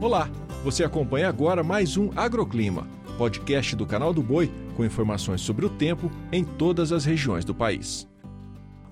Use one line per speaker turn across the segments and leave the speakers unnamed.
Olá, você acompanha agora mais um Agroclima, podcast do canal do Boi com informações sobre o tempo em todas as regiões do país.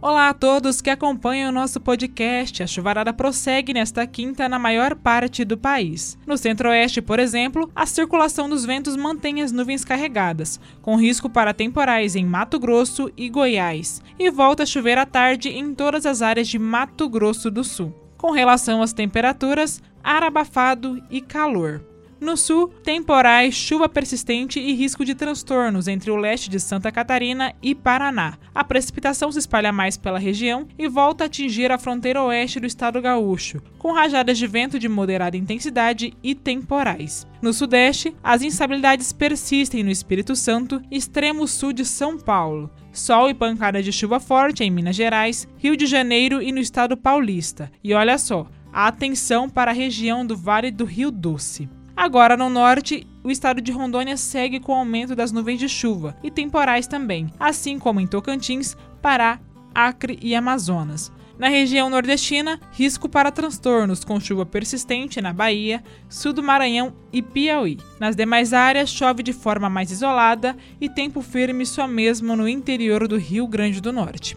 Olá a todos que acompanham o nosso podcast. A chuvarada prossegue nesta quinta na maior parte do país. No centro-oeste, por exemplo, a circulação dos ventos mantém as nuvens carregadas, com risco para temporais em Mato Grosso e Goiás, e volta a chover à tarde em todas as áreas de Mato Grosso do Sul. Com relação às temperaturas, ar abafado e calor. No sul, temporais, chuva persistente e risco de transtornos entre o leste de Santa Catarina e Paraná. A precipitação se espalha mais pela região e volta a atingir a fronteira oeste do estado gaúcho, com rajadas de vento de moderada intensidade e temporais. No sudeste, as instabilidades persistem no Espírito Santo, extremo sul de São Paulo. Sol e pancada de chuva forte em Minas Gerais, Rio de Janeiro e no estado paulista. E olha só, atenção para a região do Vale do Rio Doce. Agora, no norte, o estado de Rondônia segue com o aumento das nuvens de chuva e temporais também, assim como em Tocantins, Pará, Acre e Amazonas. Na região nordestina, risco para transtornos com chuva persistente na Bahia, sul do Maranhão e Piauí. Nas demais áreas, chove de forma mais isolada e tempo firme só mesmo no interior do Rio Grande do Norte.